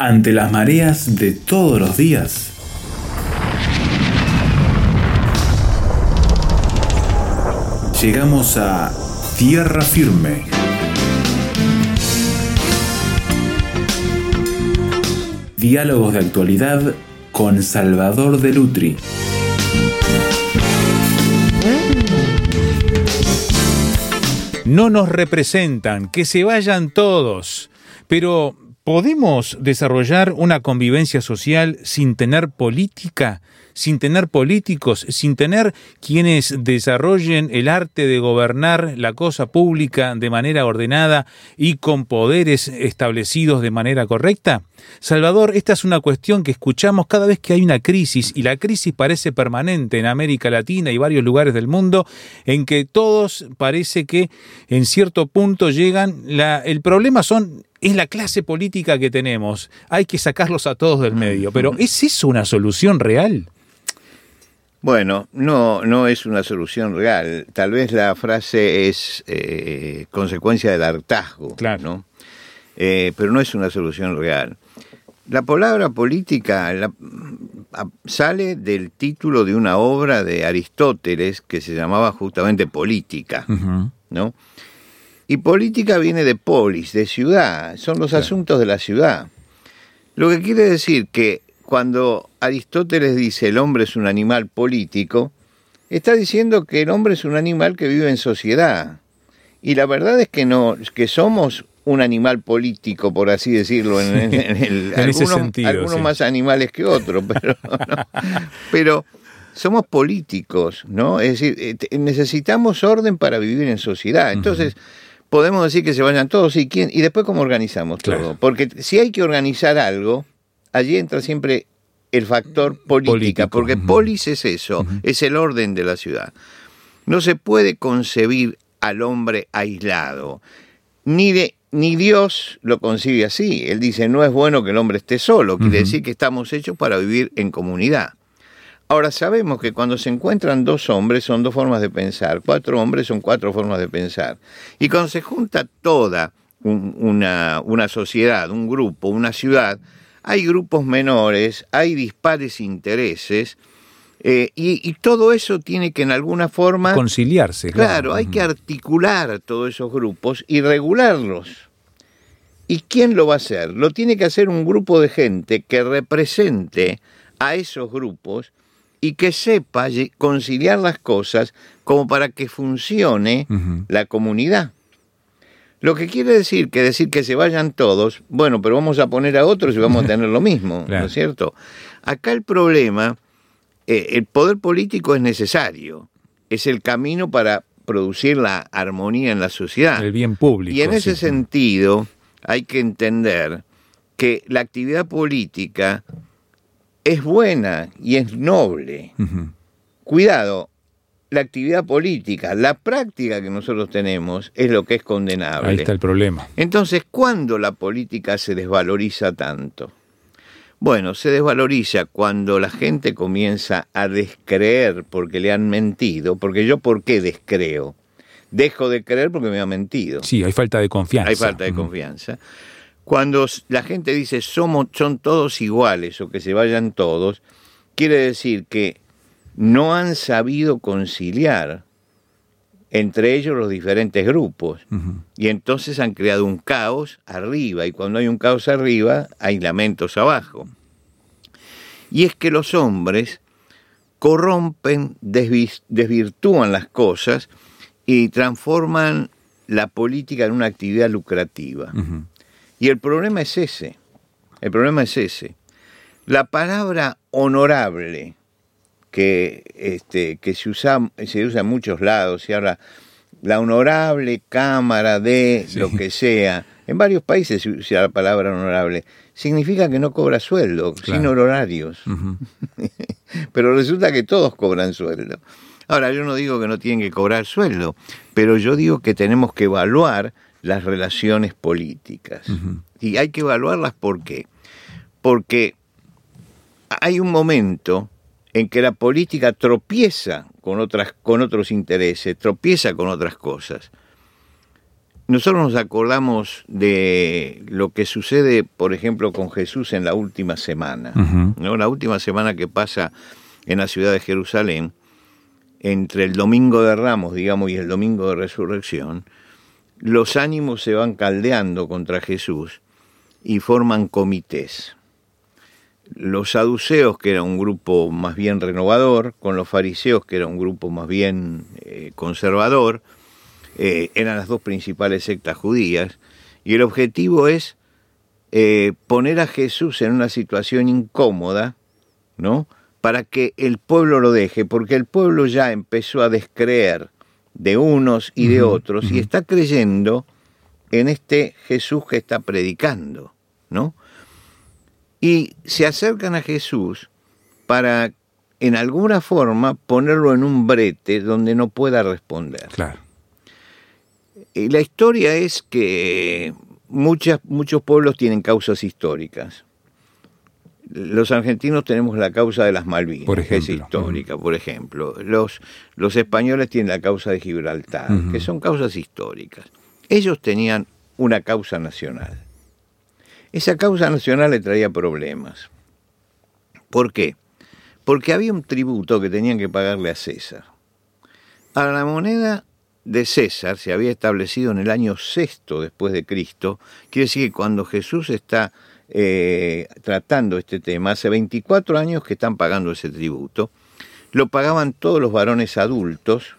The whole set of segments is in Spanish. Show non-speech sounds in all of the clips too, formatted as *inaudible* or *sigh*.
ante las mareas de todos los días. Llegamos a tierra firme. Diálogos de actualidad con Salvador de Lutri. No nos representan, que se vayan todos. Pero, ¿podemos desarrollar una convivencia social sin tener política? sin tener políticos, sin tener quienes desarrollen el arte de gobernar la cosa pública de manera ordenada y con poderes establecidos de manera correcta? Salvador, esta es una cuestión que escuchamos cada vez que hay una crisis y la crisis parece permanente en América Latina y varios lugares del mundo en que todos parece que en cierto punto llegan, la, el problema son es la clase política que tenemos. Hay que sacarlos a todos del medio. Pero ¿es eso una solución real? Bueno, no, no es una solución real. Tal vez la frase es eh, consecuencia del hartazgo, claro. ¿no? Eh, pero no es una solución real. La palabra política sale del título de una obra de Aristóteles que se llamaba justamente Política, ¿no? Y política viene de polis, de ciudad, son los asuntos de la ciudad. Lo que quiere decir que cuando Aristóteles dice el hombre es un animal político, está diciendo que el hombre es un animal que vive en sociedad. Y la verdad es que no, que somos un animal político, por así decirlo, en, el, *laughs* algunos, más animales que otros, pero, *laughs* pero somos políticos, ¿no? Es decir, eh, necesitamos orden para vivir en sociedad. Entonces, podemos decir que se vayan todos y quién, y después cómo organizamos todo. Porque si hay que organizar algo, allí entra siempre el factor política, porque polis es eso, es el orden de la ciudad. No se puede concebir al hombre aislado, ni, de, ni Dios lo concibe así. Él dice, no es bueno que el hombre esté solo, quiere decir que estamos hechos para vivir en comunidad. Ahora sabemos que cuando se encuentran dos hombres son dos formas de pensar, cuatro hombres son cuatro formas de pensar. Y cuando se junta toda una, una sociedad, un grupo, una ciudad, hay grupos menores, hay dispares intereses, eh, y, todo eso tiene que en alguna forma... Conciliarse. Claro, hay que articular todos esos grupos y regularlos. ¿Y quién lo va a hacer? Lo tiene que hacer un grupo de gente que represente a esos grupos y que sepa conciliar las cosas como para que funcione la comunidad. Lo que quiere decir que decir que se vayan todos, bueno, pero vamos a poner a otros y vamos a tener lo mismo, ¿no *laughs* es cierto? Acá el problema, eh, el poder político es necesario, es el camino para producir la armonía en la sociedad. El bien público. Y en ese sentido hay que entender que la actividad política es buena y es noble. Cuidado, la actividad política, la práctica que nosotros tenemos es lo que es condenable. Ahí está el problema. Entonces, ¿cuándo la política se desvaloriza tanto? Bueno, se desvaloriza cuando la gente comienza a descreer porque le han mentido, porque yo ¿por qué descreo? Dejo de creer porque me ha mentido. Sí, hay falta de confianza. Hay falta de confianza. Cuando la gente dice somos, son todos iguales o que se vayan todos, quiere decir que no han sabido conciliar entre ellos los diferentes grupos. Y entonces han creado un caos arriba, y cuando hay un caos arriba, hay lamentos abajo. Y es que los hombres corrompen, desvirtúan las cosas y transforman la política en una actividad lucrativa. Y el problema es ese, el problema es ese. La palabra honorable, que, este, que se, usa, se usa en muchos lados, y ahora la honorable cámara de lo que sea. En varios países se usa la palabra honorable. Significa que no cobra sueldo, sin honorarios. *laughs* pero resulta que todos cobran sueldo. Ahora, yo no digo que no tienen que cobrar sueldo, pero yo digo que tenemos que evaluar las relaciones políticas. Y hay que evaluarlas ¿por qué? Porque hay un momento en que la política tropieza con, otras, con otros intereses, tropieza con otras cosas. nosotros nos acordamos de lo que sucede, por ejemplo, con Jesús en la última semana. ¿no? La última semana que pasa en la ciudad de Jerusalén, entre el domingo de Ramos, digamos, y el domingo de resurrección, los ánimos se van caldeando contra Jesús y forman comités. Los saduceos, que era un grupo más bien renovador, con los fariseos, que era un grupo más bien eh, conservador, eh, eran las dos principales sectas judías, y el objetivo es eh, poner a Jesús en una situación incómoda, ¿no? Para que el pueblo lo deje, porque el pueblo ya empezó a descreer de unos y de otros y está creyendo en este Jesús que está predicando, ¿no? Y se acercan a Jesús para en alguna forma ponerlo en un brete donde no pueda responder. Claro. Y la historia es que muchas, muchos pueblos tienen causas históricas. Los argentinos tenemos la causa de las Malvinas, que es histórica, por ejemplo. Los, los españoles tienen la causa de Gibraltar, que son causas históricas. Ellos tenían una causa nacional. Esa causa nacional le traía problemas. ¿Por qué? Porque había un tributo que tenían que pagarle a César. A la moneda de César se había establecido en el año sexto después de Cristo, quiere decir que cuando Jesús está eh, tratando este tema, hace 24 años que están pagando ese tributo, lo pagaban todos los varones adultos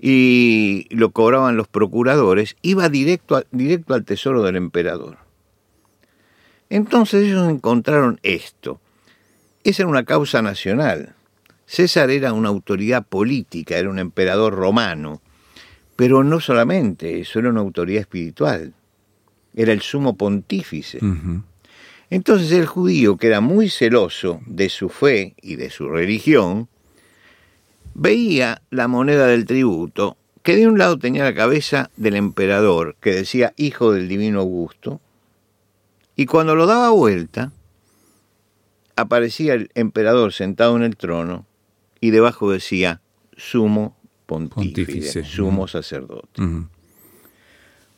y lo cobraban los procuradores, iba directo, directo al tesoro del emperador. Entonces ellos encontraron esto. Esa era una causa nacional. César era una autoridad política, era un emperador romano, pero no solamente eso, era una autoridad espiritual, era el sumo pontífice. Entonces el judío, que era muy celoso de su fe y de su religión, veía la moneda del tributo, que de un lado tenía la cabeza del emperador, que decía hijo del divino Augusto, y cuando lo daba vuelta, aparecía el emperador sentado en el trono, y debajo decía sumo pontífice, sumo sacerdote.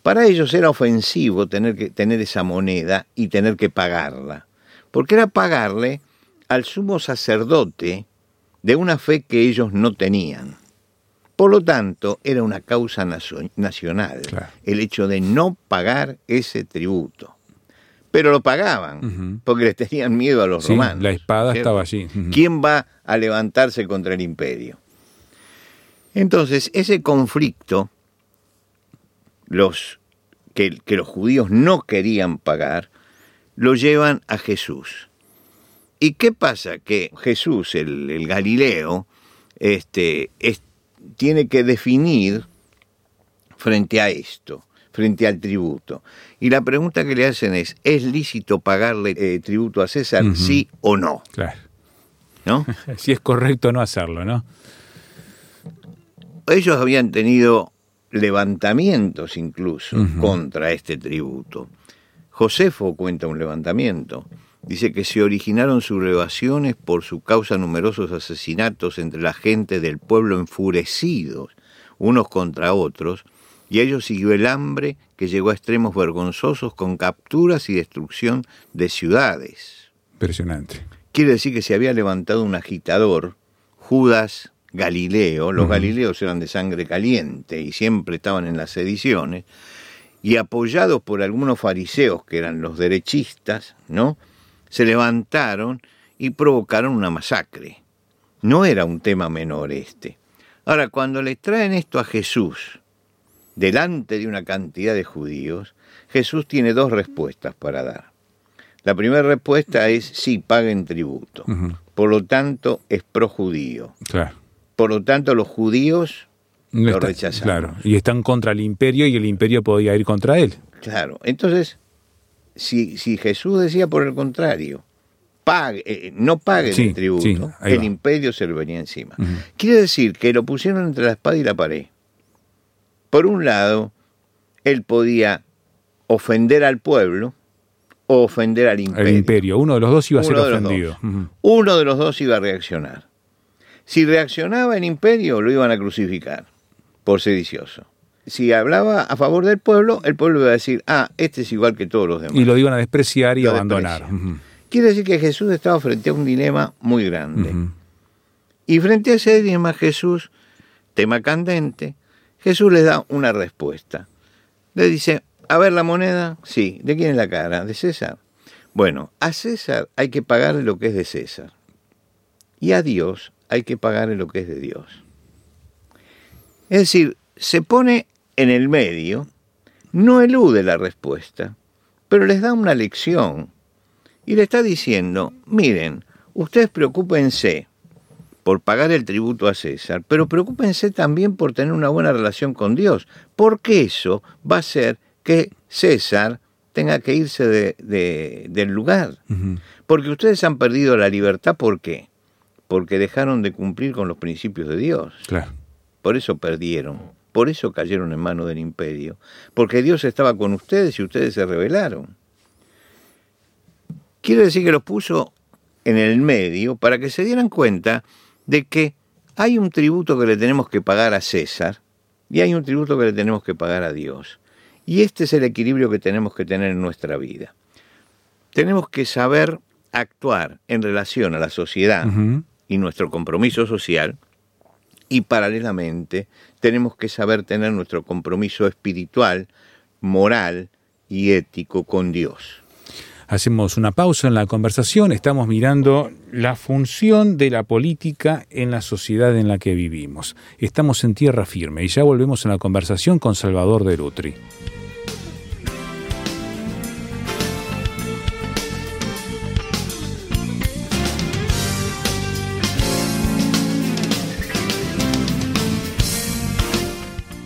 Para ellos era ofensivo tener, que, tener esa moneda y tener que pagarla, porque era pagarle al sumo sacerdote de una fe que ellos no tenían. Por lo tanto, era una causa nacional el hecho de no pagar ese tributo pero lo pagaban, porque les tenían miedo a los romanos. La espada estaba allí. ¿Quién va a levantarse contra el imperio? Entonces, ese conflicto, los, que, los judíos no querían pagar, lo llevan a Jesús. ¿Y qué pasa? Que Jesús, el, Galileo, este, tiene que definir frente a esto frente al tributo. Y la pregunta que le hacen es, ¿es lícito pagarle eh, tributo a César, sí o no? Claro. ¿No? *laughs* si es correcto no hacerlo, ¿no? Ellos habían tenido levantamientos incluso contra este tributo. Josefo cuenta un levantamiento. Dice que se originaron sublevaciones por su causa numerosos asesinatos entre la gente del pueblo enfurecidos unos contra otros, y a ellos siguió el hambre que llegó a extremos vergonzosos con capturas y destrucción de ciudades. Impresionante. Quiere decir que se había levantado un agitador, Judas Galileo, los Galileos eran de sangre caliente y siempre estaban en las sediciones, y apoyados por algunos fariseos que eran los derechistas, ¿no? Se levantaron y provocaron una masacre. No era un tema menor este. Ahora, cuando le traen esto a Jesús, delante de una cantidad de judíos, Jesús tiene dos respuestas para dar. La primera respuesta es sí, paguen tributo. Por lo tanto, es pro judío. Claro. Por lo tanto, los judíos lo rechazan. Claro, y están contra el imperio y el imperio podía ir contra él. Claro, entonces, si, si Jesús decía por el contrario, pague, eh, no paguen el tributo, el imperio se lo venía encima. Quiere decir que lo pusieron entre la espada y la pared. Por un lado, él podía ofender al pueblo o ofender al imperio. El imperio, uno de los dos iba a ser ofendido. Uno de los dos iba a reaccionar. Si reaccionaba el imperio, lo iban a crucificar por sedicioso. si hablaba a favor del pueblo, el pueblo iba a decir, ah, este es igual que todos los demás. Y lo iban a despreciar y abandonar. Quiere decir que Jesús estaba frente a un dilema muy grande. Y frente a ese dilema Jesús, tema candente, Jesús le da una respuesta. Le dice, a ver la moneda, sí, ¿de quién es la cara? De César. Bueno, a César hay que pagarle lo que es de César. Y a Dios hay que pagarle lo que es de Dios. Es decir, se pone en el medio, no elude la respuesta, pero les da una lección y le está diciendo, miren, ustedes preocúpense por pagar el tributo a César, pero preocúpense también por tener una buena relación con Dios, porque eso va a hacer que César tenga que irse de, del lugar. Porque ustedes han perdido la libertad, ¿por qué? Porque dejaron de cumplir con los principios de Dios. Claro. Por eso perdieron. Por eso cayeron en manos del imperio. Porque Dios estaba con ustedes y ustedes se rebelaron. Quiere decir que los puso en el medio para que se dieran cuenta de que hay un tributo que le tenemos que pagar a César y hay un tributo que le tenemos que pagar a Dios. Y este es el equilibrio que tenemos que tener en nuestra vida. Tenemos que saber actuar en relación a la sociedad y nuestro compromiso social y paralelamente tenemos que saber tener nuestro compromiso espiritual, moral y ético con Dios. Hacemos una pausa en la conversación, estamos mirando la función de la política en la sociedad en la que vivimos. Estamos en tierra firme y ya volvemos en la conversación con Salvador de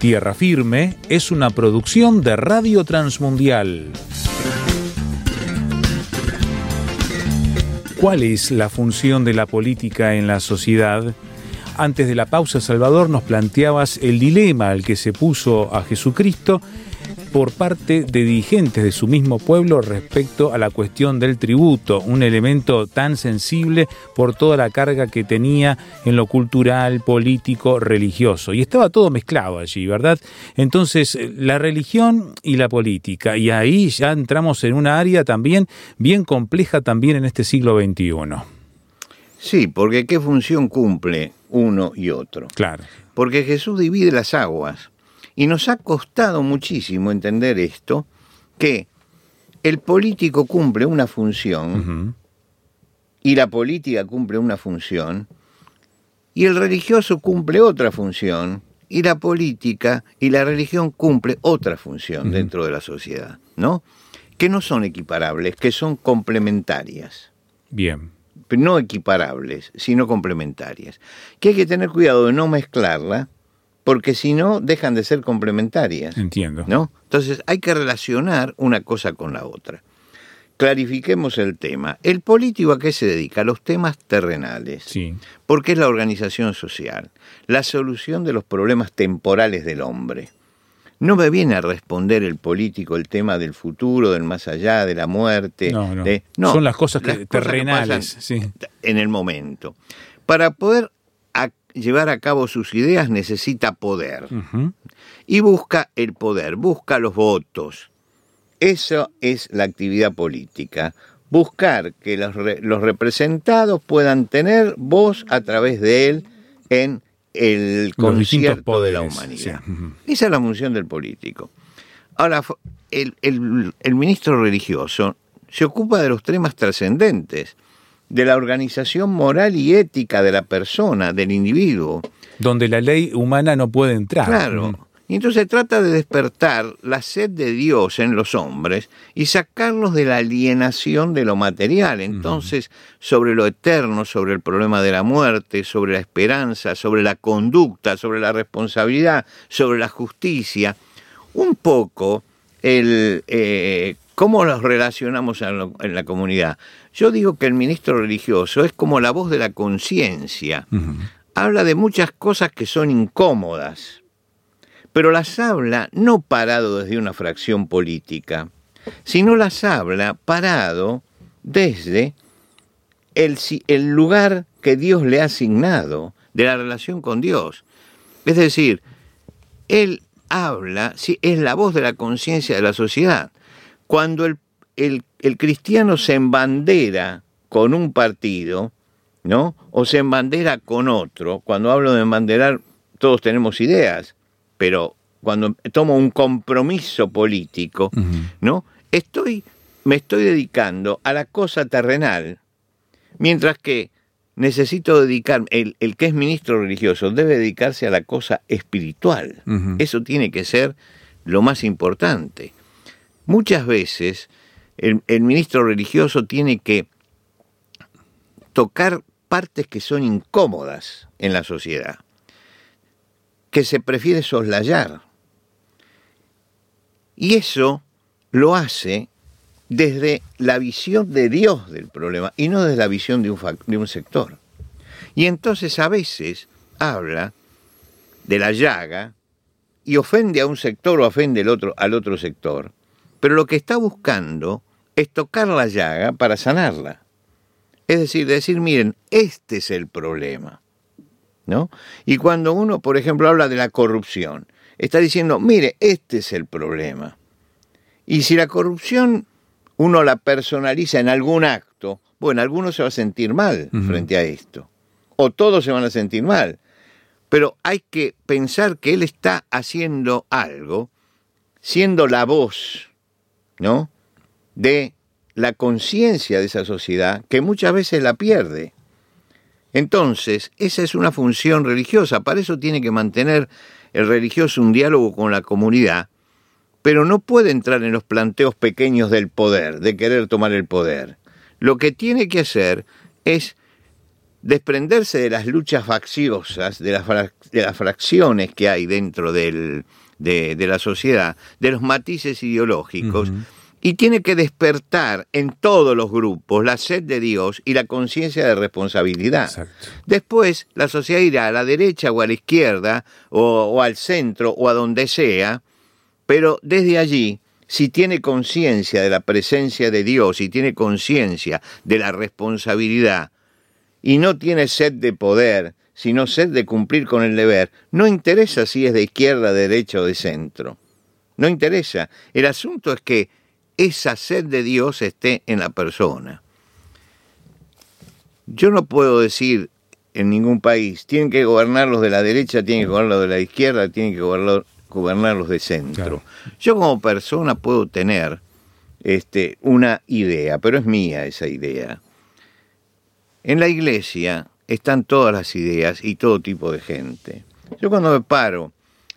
Tierra Firme es una producción de Radio Transmundial. ¿Cuál es la función de la política en la sociedad? Antes de la pausa, Salvador, nos planteabas el dilema al que se puso a Jesucristo por parte de dirigentes de su mismo pueblo respecto a la cuestión del tributo, un elemento tan sensible por toda la carga que tenía en lo cultural, político, religioso. Y estaba todo mezclado allí, ¿verdad? Entonces, la religión y la política. Y ahí ya entramos en una área también bien compleja también en este siglo XXI. Sí, porque ¿qué función cumple uno y otro? Claro. Porque Jesús divide las aguas. Y nos ha costado muchísimo entender esto, que el político cumple una función y la política cumple una función y el religioso cumple otra función y la política y la religión cumple otra función dentro de la sociedad, ¿no? Que no son equiparables, que son complementarias. Bien. No equiparables, sino complementarias. Que hay que tener cuidado de no mezclarla porque si no dejan de ser complementarias. Entiendo. ¿No? Entonces hay que relacionar una cosa con la otra. Clarifiquemos el tema. El político a qué se dedica? A los temas terrenales. Sí. Porque es la organización social, la solución de los problemas temporales del hombre. No me viene a responder el político el tema del futuro, del más allá, de la muerte. No, no. Son las cosas terrenales en el momento. Para poder llevar a cabo sus ideas necesita poder. Y busca el poder, busca los votos. Eso es la actividad política. Buscar que los, los representados puedan tener voz a través de él en el concierto de la humanidad. Esa es la función del político. Ahora, el, el ministro religioso se ocupa de los temas trascendentes de la organización moral y ética de la persona, del individuo. Donde la ley humana no puede entrar. Claro. Y entonces trata de despertar la sed de Dios en los hombres y sacarlos de la alienación de lo material. Entonces, sobre lo eterno, sobre el problema de la muerte, sobre la esperanza, sobre la conducta, sobre la responsabilidad, sobre la justicia, un poco el eh, cómo los relacionamos en, la comunidad. Yo digo que el ministro religioso es como la voz de la conciencia. Habla de muchas cosas que son incómodas pero las habla no parado desde una fracción política, sino las habla parado desde el, el lugar que Dios le ha asignado, de la relación con Dios. Es decir, él habla, es la voz de la conciencia de la sociedad. Cuando el, el, el, cristiano se embandera con un partido, ¿no? O se embandera con otro. Cuando hablo de embanderar, todos tenemos ideas pero cuando tomo un compromiso político, ¿no? Estoy, me estoy dedicando a la cosa terrenal, mientras que necesito dedicar, el, el que es ministro religioso debe dedicarse a la cosa espiritual. Eso tiene que ser lo más importante. Muchas veces el, ministro religioso tiene que tocar partes que son incómodas en la sociedad que se prefiere soslayar. Y eso lo hace desde la visión de Dios del problema y no desde la visión de un, de un sector. Y entonces a veces habla de la llaga y ofende a un sector o ofende otro, al otro sector, pero lo que está buscando es tocar la llaga para sanarla. Es decir, decir, miren, este es el problema. Y cuando uno, por ejemplo, habla de la corrupción, está diciendo, mire, este es el problema. Y si la corrupción uno la personaliza en algún acto, bueno, alguno se va a sentir mal frente a esto, o todos se van a sentir mal, pero hay que pensar que él está haciendo algo, siendo la voz, ¿no? De la conciencia de esa sociedad que muchas veces la pierde. Entonces, esa es una función religiosa, para eso tiene que mantener el religioso un diálogo con la comunidad, pero no puede entrar en los planteos pequeños del poder, de querer tomar el poder. Lo que tiene que hacer es desprenderse de las luchas facciosas, de las, de las fracciones que hay dentro del, de, la sociedad, de los matices ideológicos, y tiene que despertar en todos los grupos la sed de Dios y la conciencia de responsabilidad. Después, la sociedad irá a la derecha o a la izquierda, o, al centro, o a donde sea, pero desde allí, si tiene conciencia de la presencia de Dios y tiene conciencia de la responsabilidad, y no tiene sed de poder, sino sed de cumplir con el deber, no interesa si es de izquierda, de derecha o de centro. No interesa. El asunto es que esa sed de Dios esté en la persona. Yo no puedo decir en ningún país, tienen que gobernar los de la derecha, tienen que gobernar los de la izquierda, tienen que gobernar, los de centro. Yo como persona puedo tener este, una idea, pero es mía esa idea. En la iglesia están todas las ideas y todo tipo de gente. Yo cuando me paro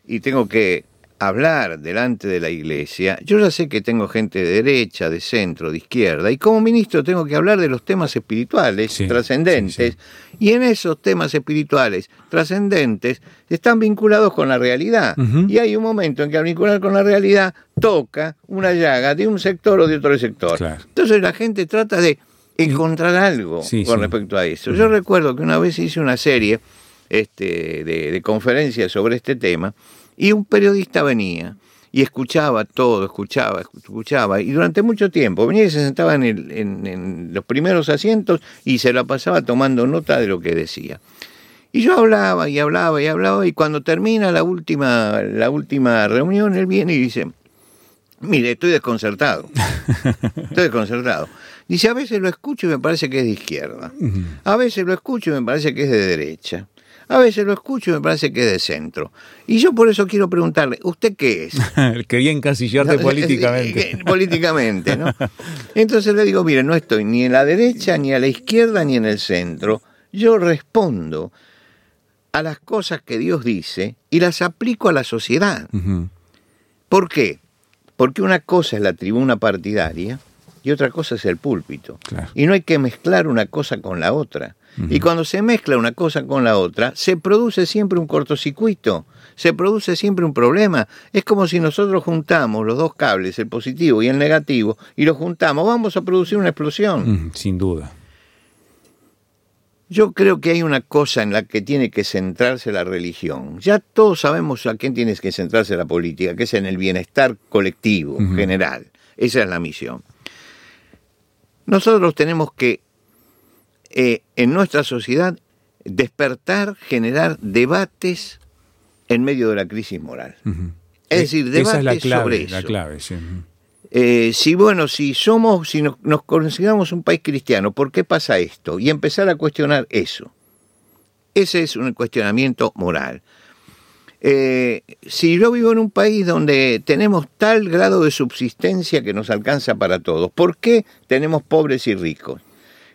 y tengo que hablar delante de la iglesia, yo ya sé que tengo gente de derecha, de centro, de izquierda, y como ministro tengo que hablar de los temas espirituales trascendentes, y en esos temas espirituales trascendentes están vinculados con la realidad. Y hay un momento en que al vincular con la realidad toca una llaga de un sector o de otro sector. Entonces la gente trata de encontrar algo con respecto a eso. Yo recuerdo que una vez hice una serie este, de, de conferencias sobre este tema, y un periodista venía y escuchaba todo, escuchaba, escuchaba, y durante mucho tiempo venía y se sentaba en, el, en, los primeros asientos y se la pasaba tomando nota de lo que decía. Y yo hablaba y hablaba y hablaba, y cuando termina la última, la última reunión, él viene y dice, mire, estoy desconcertado, estoy desconcertado. Dice, a veces lo escucho y me parece que es de izquierda, a veces lo escucho y me parece que es de derecha. A veces lo escucho y me parece que es de centro. Y yo por eso quiero preguntarle, ¿usted qué es? *laughs* Quería encasillarte políticamente. políticamente, ¿no? *laughs* Entonces le digo, mire, no estoy ni en la derecha, ni a la izquierda, ni en el centro. Yo respondo a las cosas que Dios dice y las aplico a la sociedad. ¿Por qué? Porque una cosa es la tribuna partidaria y otra cosa es el púlpito. Y no hay que mezclar una cosa con la otra. Y cuando se mezcla una cosa con la otra, se produce siempre un cortocircuito, se produce siempre un problema. Es como si nosotros juntamos los dos cables, el positivo y el negativo, y los juntamos, vamos a producir una explosión. sin duda. Yo creo que hay una cosa en la que tiene que centrarse la religión. Ya todos sabemos a quién tiene que centrarse la política, que es en el bienestar colectivo, general. Esa es la misión. Nosotros tenemos que, eh, en nuestra sociedad, despertar, generar debates en medio de la crisis moral. Es decir, debates sobre eso. La clave, sí. Eh, si bueno, si somos, si nos, consideramos un país cristiano, ¿por qué pasa esto? Y empezar a cuestionar eso. Ese es un cuestionamiento moral. Eh, si yo vivo en un país donde tenemos tal grado de subsistencia que nos alcanza para todos, ¿por qué tenemos pobres y ricos?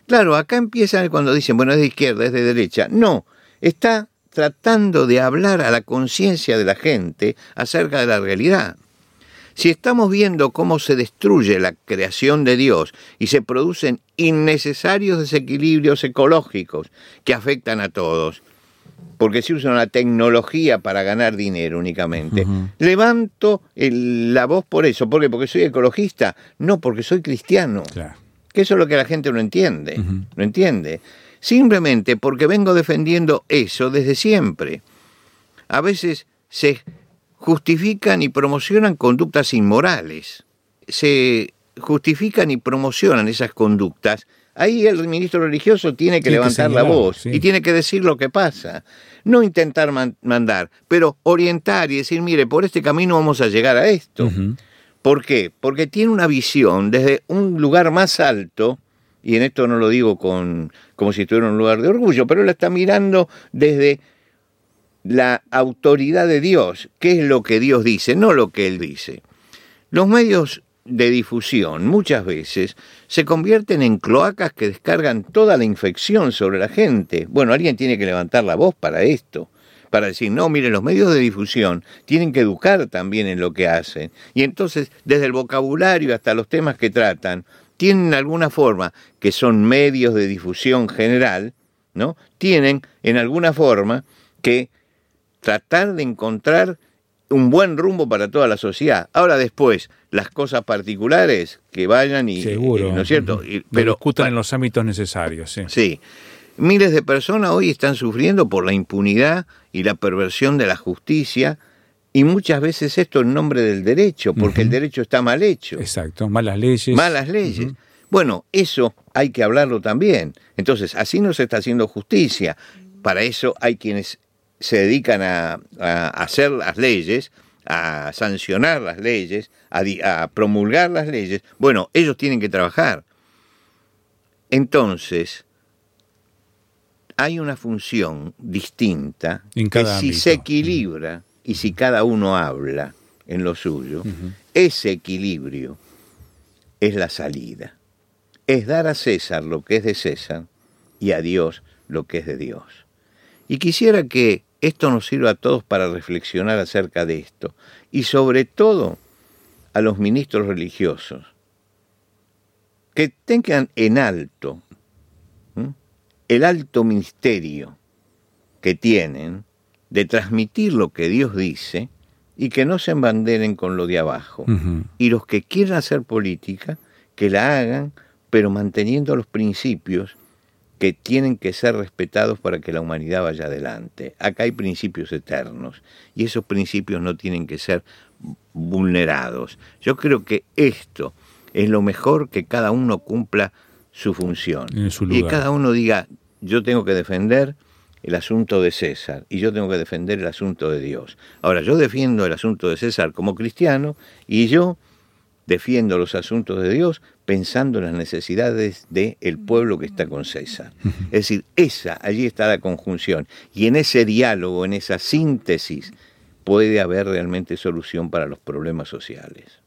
Claro, acá empiezan cuando dicen, bueno, es de izquierda, es de derecha. No, está tratando de hablar a la conciencia de la gente acerca de la realidad. Si estamos viendo cómo se destruye la creación de Dios y se producen innecesarios desequilibrios ecológicos que afectan a todos, porque se usa la tecnología para ganar dinero únicamente. Levanto la voz por eso. ¿Por qué? Porque soy ecologista. No, porque soy cristiano. Que eso es lo que la gente no entiende. No entiende. Simplemente porque vengo defendiendo eso desde siempre. A veces se justifican y promocionan conductas inmorales. Se justifican y promocionan esas conductas. Ahí el ministro religioso tiene que levantar la voz y tiene que decir lo que pasa. No intentar mandar, pero orientar y decir, mire, por este camino vamos a llegar a esto. ¿Por qué? Porque tiene una visión desde un lugar más alto, y en esto no lo digo con, como si estuviera en un lugar de orgullo, pero él está mirando desde la autoridad de Dios, qué es lo que Dios dice, no lo que Él dice. Los medios de difusión muchas veces se convierten en cloacas que descargan toda la infección sobre la gente. Bueno, alguien tiene que levantar la voz para esto, para decir, no, mire, los medios de difusión tienen que educar también en lo que hacen. Y entonces, desde el vocabulario hasta los temas que tratan, tienen alguna forma, que son medios de difusión general, ¿no? Tienen en alguna forma que tratar de encontrar un buen rumbo para toda la sociedad. Ahora después, las cosas particulares que vayan y... Seguro. ¿No es cierto? pero discutan en los ámbitos necesarios, sí. Sí. Miles de personas hoy están sufriendo por la impunidad y la perversión de la justicia y muchas veces esto en nombre del derecho, porque el derecho está mal hecho. Exacto, malas leyes. Malas leyes. Bueno, eso hay que hablarlo también. Entonces, así no se está haciendo justicia. Para eso hay quienes se dedican a, hacer las leyes, a sancionar las leyes, a, promulgar las leyes, bueno, ellos tienen que trabajar. Entonces, hay una función distinta que si se equilibra y si cada uno habla en lo suyo, ese equilibrio es la salida. Es dar a César lo que es de César y a Dios lo que es de Dios. Y quisiera que esto nos sirve a todos para reflexionar acerca de esto y sobre todo a los ministros religiosos que tengan en alto el alto ministerio que tienen de transmitir lo que Dios dice y que no se embanderen con lo de abajo. Y los que quieran hacer política, que la hagan, pero manteniendo los principios que tienen que ser respetados para que la humanidad vaya adelante. Acá hay principios eternos y esos principios no tienen que ser vulnerados. Yo creo que esto es lo mejor que cada uno cumpla su función. y cada uno diga, yo tengo que defender el asunto de César y yo tengo que defender el asunto de Dios. Ahora, yo defiendo el asunto de César como cristiano y yo defiendo los asuntos de Dios pensando en las necesidades del pueblo que está con César. Es decir, esa, allí está la conjunción. Y en ese diálogo, en esa síntesis, puede haber realmente solución para los problemas sociales.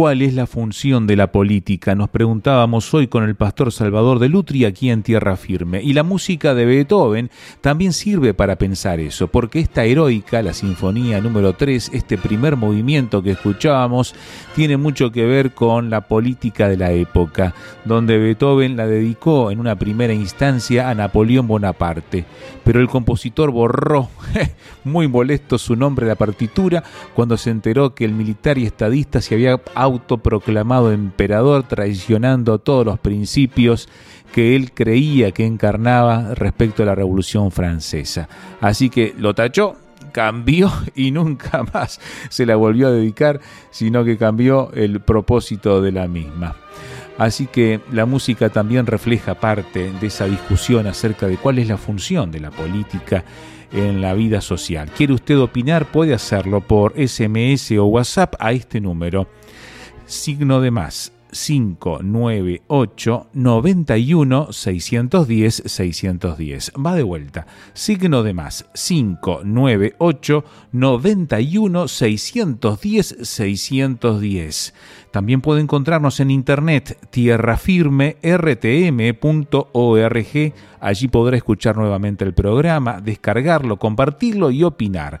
¿Cuál es la función de la política? Nos preguntábamos hoy con el pastor Salvador de Lutri aquí en Tierra Firme. Y la música de Beethoven también sirve para pensar eso, porque esta heroica, la Sinfonía número 3, este primer movimiento que escuchábamos, tiene mucho que ver con la política de la época, donde Beethoven la dedicó en una primera instancia a Napoleón Bonaparte. Pero el compositor borró, *laughs* muy molesto, su nombre de la partitura cuando se enteró que el militar y estadista se había autoproclamado emperador traicionando todos los principios que él creía que encarnaba respecto a la Revolución Francesa. Así que lo tachó, cambió y nunca más se la volvió a dedicar, sino que cambió el propósito de la misma. Así que la música también refleja parte de esa discusión acerca de cuál es la función de la política en la vida social. ¿Quiere usted opinar? Puede hacerlo por SMS o WhatsApp a este número signo de más 598 91 610 610. Va de vuelta. Signo de más 598 91 610 610. También puede encontrarnos en internet tierrafirmertm.org. Allí podrá escuchar nuevamente el programa, descargarlo, compartirlo y opinar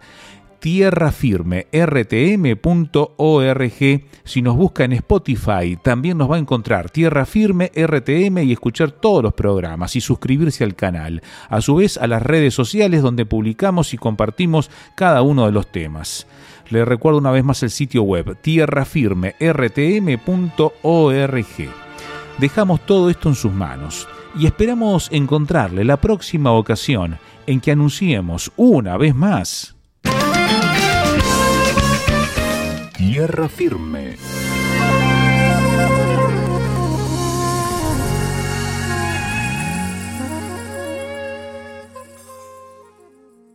tierrafirme.rtm.org. Si nos busca en Spotify, también nos va a encontrar Tierra Firme RTM y escuchar todos los programas y suscribirse al canal. A su vez, a las redes sociales donde publicamos y compartimos cada uno de los temas. Le recuerdo una vez más el sitio web tierrafirmertm.org. Dejamos todo esto en sus manos y esperamos encontrarle la próxima ocasión en que anunciemos una vez más Tierra Firme.